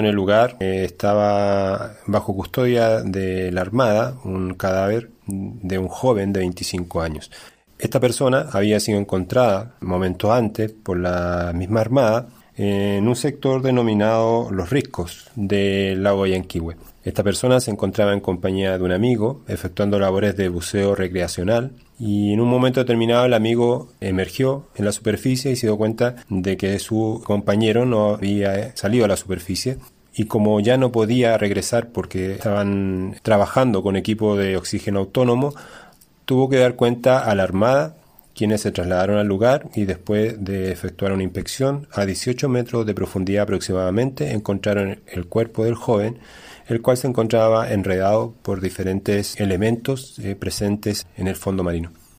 En el lugar eh, estaba bajo custodia de la Armada un cadáver de un joven de 25 años. Esta persona había sido encontrada momentos antes por la misma Armada en un sector denominado Los Riscos del lago Yanquihue. Esta persona se encontraba en compañía de un amigo efectuando labores de buceo recreacional y en un momento determinado el amigo emergió en la superficie y se dio cuenta de que su compañero no había salido a la superficie y como ya no podía regresar porque estaban trabajando con equipo de oxígeno autónomo, tuvo que dar cuenta a la Armada quienes se trasladaron al lugar y después de efectuar una inspección a 18 metros de profundidad aproximadamente encontraron el cuerpo del joven, el cual se encontraba enredado por diferentes elementos eh, presentes en el fondo marino.